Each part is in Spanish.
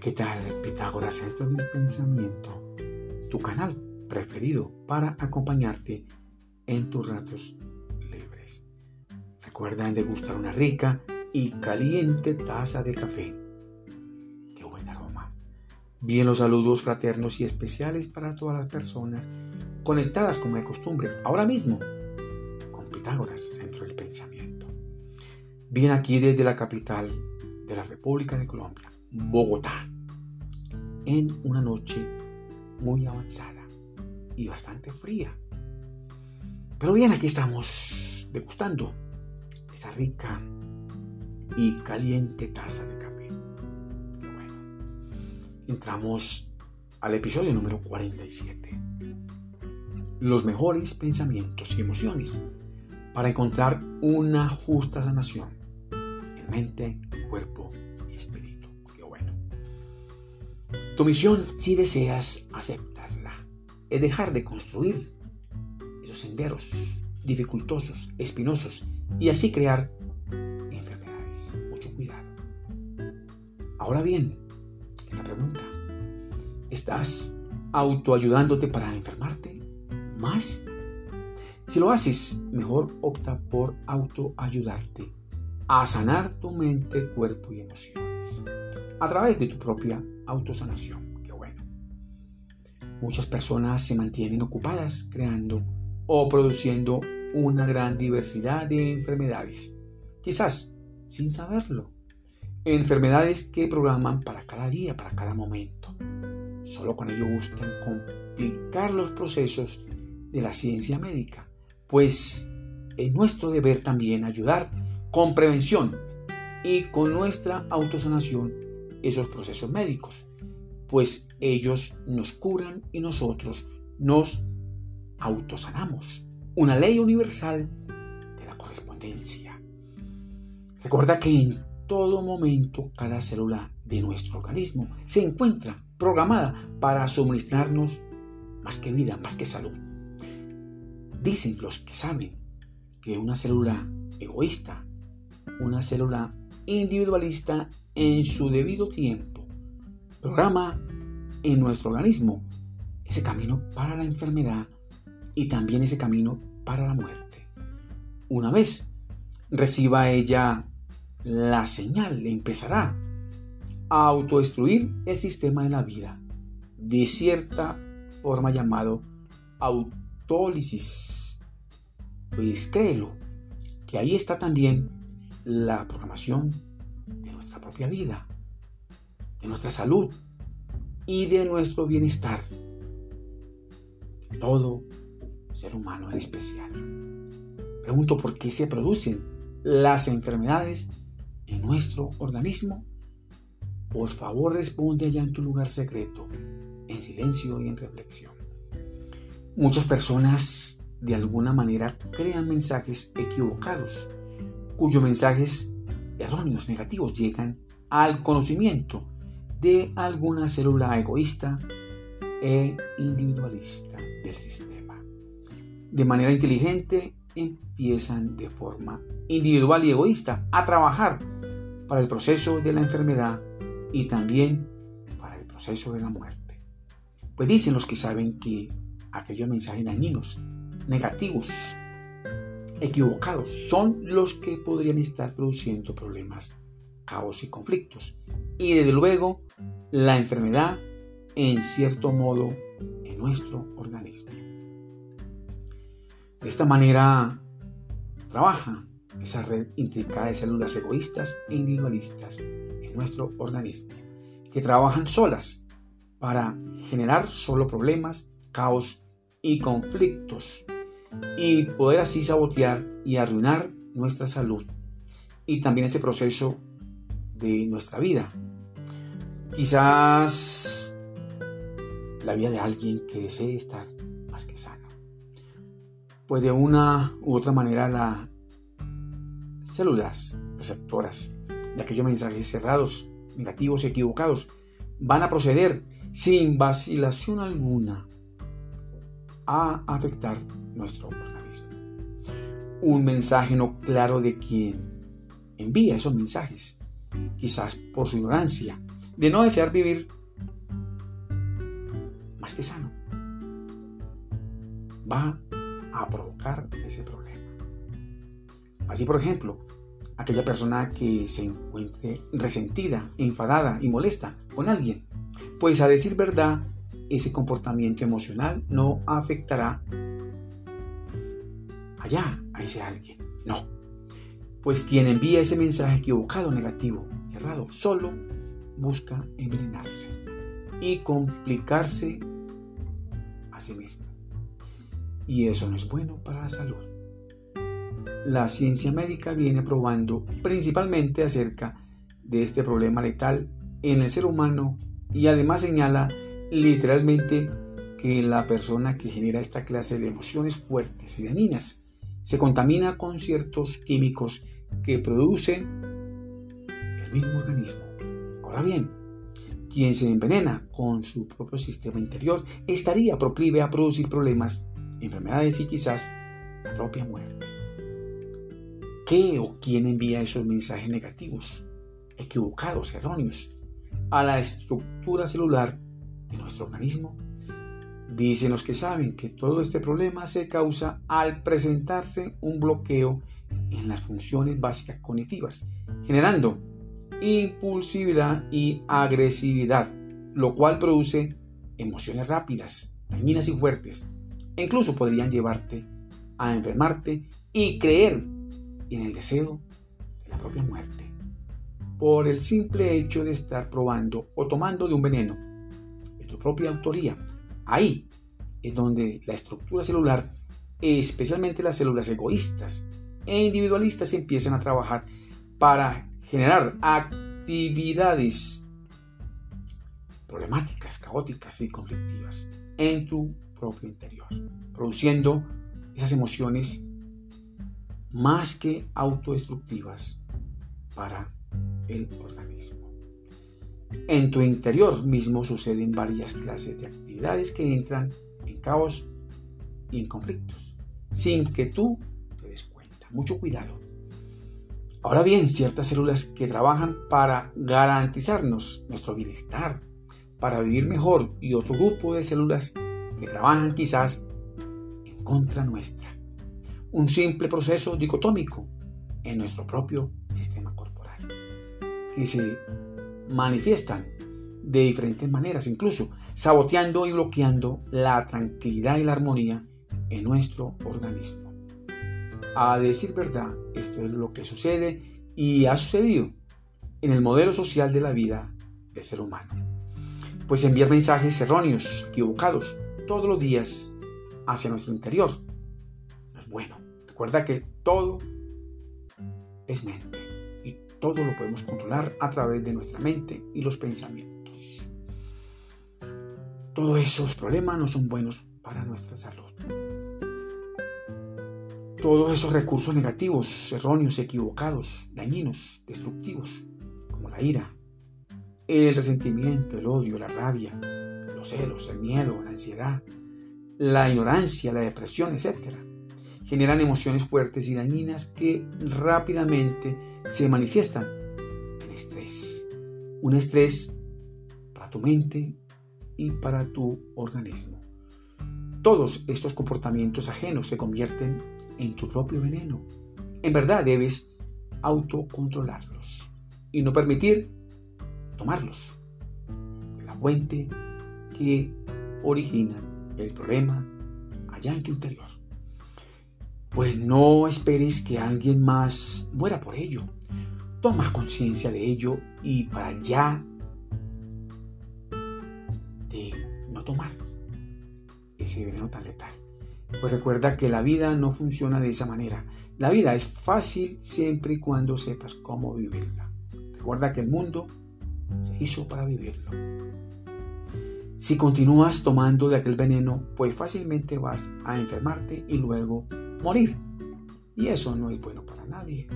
¿qué tal Pitágoras Centro del Pensamiento? Tu canal preferido para acompañarte en tus ratos libres. Recuerda degustar una rica y caliente taza de café. Qué buen aroma. Bien los saludos fraternos y especiales para todas las personas conectadas como de costumbre, ahora mismo, con Pitágoras Centro del Pensamiento. Bien aquí desde la capital de la República de Colombia, Bogotá, en una noche muy avanzada y bastante fría. Pero bien, aquí estamos degustando esa rica y caliente taza de café. bueno, entramos al episodio número 47. Los mejores pensamientos y emociones para encontrar una justa sanación en mente, cuerpo Tu misión, si deseas aceptarla, es dejar de construir esos senderos dificultosos, espinosos, y así crear enfermedades. Mucho cuidado. Ahora bien, esta pregunta, ¿estás autoayudándote para enfermarte más? Si lo haces, mejor opta por autoayudarte a sanar tu mente, cuerpo y emociones a través de tu propia autosanación. Qué bueno. Muchas personas se mantienen ocupadas creando o produciendo una gran diversidad de enfermedades, quizás sin saberlo. Enfermedades que programan para cada día, para cada momento. Solo con ello buscan complicar los procesos de la ciencia médica, pues es nuestro deber también ayudar con prevención y con nuestra autosanación esos procesos médicos, pues ellos nos curan y nosotros nos autosanamos. Una ley universal de la correspondencia. Recuerda que en todo momento cada célula de nuestro organismo se encuentra programada para suministrarnos más que vida, más que salud. Dicen los que saben que una célula egoísta, una célula individualista en su debido tiempo, programa en nuestro organismo ese camino para la enfermedad y también ese camino para la muerte. Una vez reciba ella la señal, empezará a autodestruir el sistema de la vida, de cierta forma llamado autólisis. Pues créelo, que ahí está también la programación nuestra propia vida, de nuestra salud y de nuestro bienestar. Todo ser humano en especial. Pregunto por qué se producen las enfermedades en nuestro organismo. Por favor responde allá en tu lugar secreto, en silencio y en reflexión. Muchas personas de alguna manera crean mensajes equivocados, cuyos mensajes erróneos, negativos, llegan al conocimiento de alguna célula egoísta e individualista del sistema de manera inteligente empiezan de forma individual y egoísta a trabajar para el proceso de la enfermedad y también para el proceso de la muerte. Pues dicen los que saben que aquellos mensajes dañinos, negativos, equivocados, son los que podrían estar produciendo problemas, caos y conflictos. Y desde luego, la enfermedad en cierto modo en nuestro organismo. De esta manera trabaja esa red intricada de células egoístas e individualistas en nuestro organismo, que trabajan solas para generar solo problemas, caos y conflictos, y poder así sabotear y arruinar nuestra salud y también ese proceso de nuestra vida. Quizás la vida de alguien que desee estar más que sano pues de una u otra manera las células receptoras de aquellos mensajes cerrados, negativos y equivocados van a proceder sin vacilación alguna a afectar nuestro organismo. Un mensaje no claro de quien envía esos mensajes, quizás por su ignorancia, de no desear vivir más que sano. Va a provocar ese problema. Así, por ejemplo, aquella persona que se encuentre resentida, enfadada y molesta con alguien, pues a decir verdad, ese comportamiento emocional no afectará allá a ese alguien. No. Pues quien envía ese mensaje equivocado, negativo, errado, solo busca envenenarse y complicarse a sí mismo. Y eso no es bueno para la salud. La ciencia médica viene probando principalmente acerca de este problema letal en el ser humano y además señala literalmente que la persona que genera esta clase de emociones fuertes y dañinas se contamina con ciertos químicos que produce el mismo organismo. Ahora bien, quien se envenena con su propio sistema interior estaría proclive a producir problemas, enfermedades y quizás la propia muerte. ¿Qué o quién envía esos mensajes negativos, equivocados, erróneos, a la estructura celular de nuestro organismo? Dicen los que saben que todo este problema se causa al presentarse un bloqueo en las funciones básicas cognitivas, generando impulsividad y agresividad, lo cual produce emociones rápidas, dañinas y fuertes, e incluso podrían llevarte a enfermarte y creer en el deseo de la propia muerte, por el simple hecho de estar probando o tomando de un veneno de tu propia autoría Ahí es donde la estructura celular, especialmente las células egoístas e individualistas, empiezan a trabajar para generar actividades problemáticas, caóticas y conflictivas en tu propio interior, produciendo esas emociones más que autodestructivas para el organismo. En tu interior mismo suceden varias clases de actividades que entran en caos y en conflictos, sin que tú te des cuenta. Mucho cuidado. Ahora bien, ciertas células que trabajan para garantizarnos nuestro bienestar, para vivir mejor, y otro grupo de células que trabajan quizás en contra nuestra. Un simple proceso dicotómico en nuestro propio sistema corporal, que se manifiestan de diferentes maneras, incluso saboteando y bloqueando la tranquilidad y la armonía en nuestro organismo. A decir verdad, esto es lo que sucede y ha sucedido en el modelo social de la vida del ser humano. Pues enviar mensajes erróneos, equivocados, todos los días hacia nuestro interior es bueno. Recuerda que todo es mente todo lo podemos controlar a través de nuestra mente y los pensamientos. Todos esos problemas no son buenos para nuestra salud. Todos esos recursos negativos, erróneos, equivocados, dañinos, destructivos, como la ira, el resentimiento, el odio, la rabia, los celos, el miedo, la ansiedad, la ignorancia, la depresión, etc generan emociones fuertes y dañinas que rápidamente se manifiestan en estrés. Un estrés para tu mente y para tu organismo. Todos estos comportamientos ajenos se convierten en tu propio veneno. En verdad debes autocontrolarlos y no permitir tomarlos la fuente que origina el problema allá en tu interior pues no esperes que alguien más muera por ello. Toma conciencia de ello y para ya de no tomar ese veneno tan letal. Pues recuerda que la vida no funciona de esa manera. La vida es fácil siempre y cuando sepas cómo vivirla. Recuerda que el mundo se hizo para vivirlo. Si continúas tomando de aquel veneno, pues fácilmente vas a enfermarte y luego morir. Y eso no es bueno para nadie.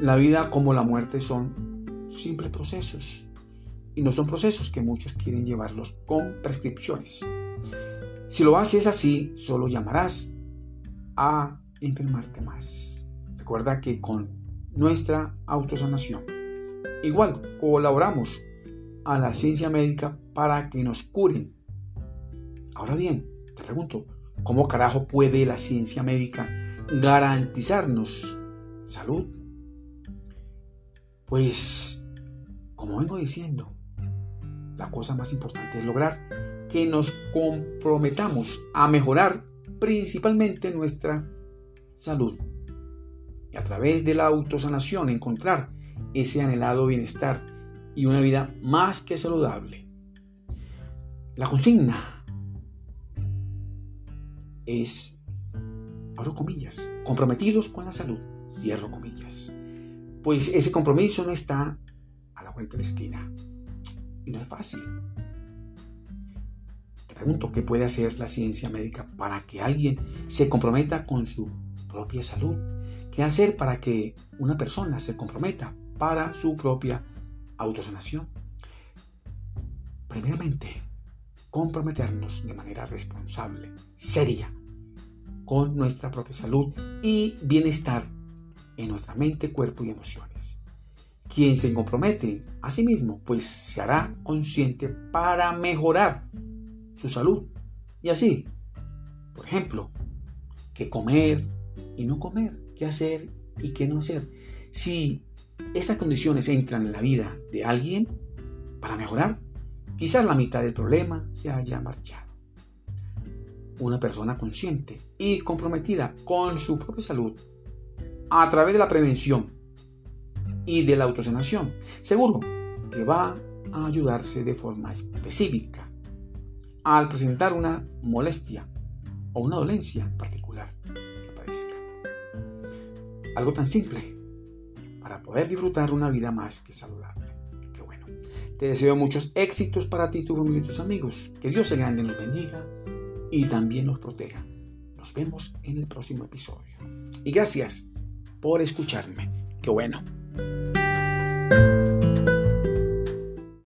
La vida como la muerte son simples procesos. Y no son procesos que muchos quieren llevarlos con prescripciones. Si lo haces así, solo llamarás a enfermarte más. Recuerda que con nuestra autosanación, igual colaboramos a la ciencia médica para que nos curen. Ahora bien, te pregunto, ¿cómo carajo puede la ciencia médica garantizarnos salud? Pues, como vengo diciendo, la cosa más importante es lograr que nos comprometamos a mejorar principalmente nuestra salud y a través de la autosanación encontrar ese anhelado bienestar y una vida más que saludable. La consigna es, abro comillas, comprometidos con la salud, cierro comillas. Pues ese compromiso no está a la vuelta de la esquina y no es fácil. Te pregunto, ¿qué puede hacer la ciencia médica para que alguien se comprometa con su propia salud? ¿Qué hacer para que una persona se comprometa para su propia autosanación? Primeramente, comprometernos de manera responsable, seria, con nuestra propia salud y bienestar en nuestra mente, cuerpo y emociones. Quien se compromete a sí mismo, pues se hará consciente para mejorar su salud. Y así, por ejemplo, qué comer y no comer, qué hacer y qué no hacer. Si estas condiciones entran en la vida de alguien para mejorar, quizás la mitad del problema se haya marchado. Una persona consciente y comprometida con su propia salud a través de la prevención y de la autosanación, seguro que va a ayudarse de forma específica al presentar una molestia o una dolencia en particular que padezca. Algo tan simple para poder disfrutar una vida más que saludable. Te deseo muchos éxitos para ti, tu familia y tus amigos. Que Dios se grande nos bendiga y también nos proteja. Nos vemos en el próximo episodio. Y gracias por escucharme. Qué bueno.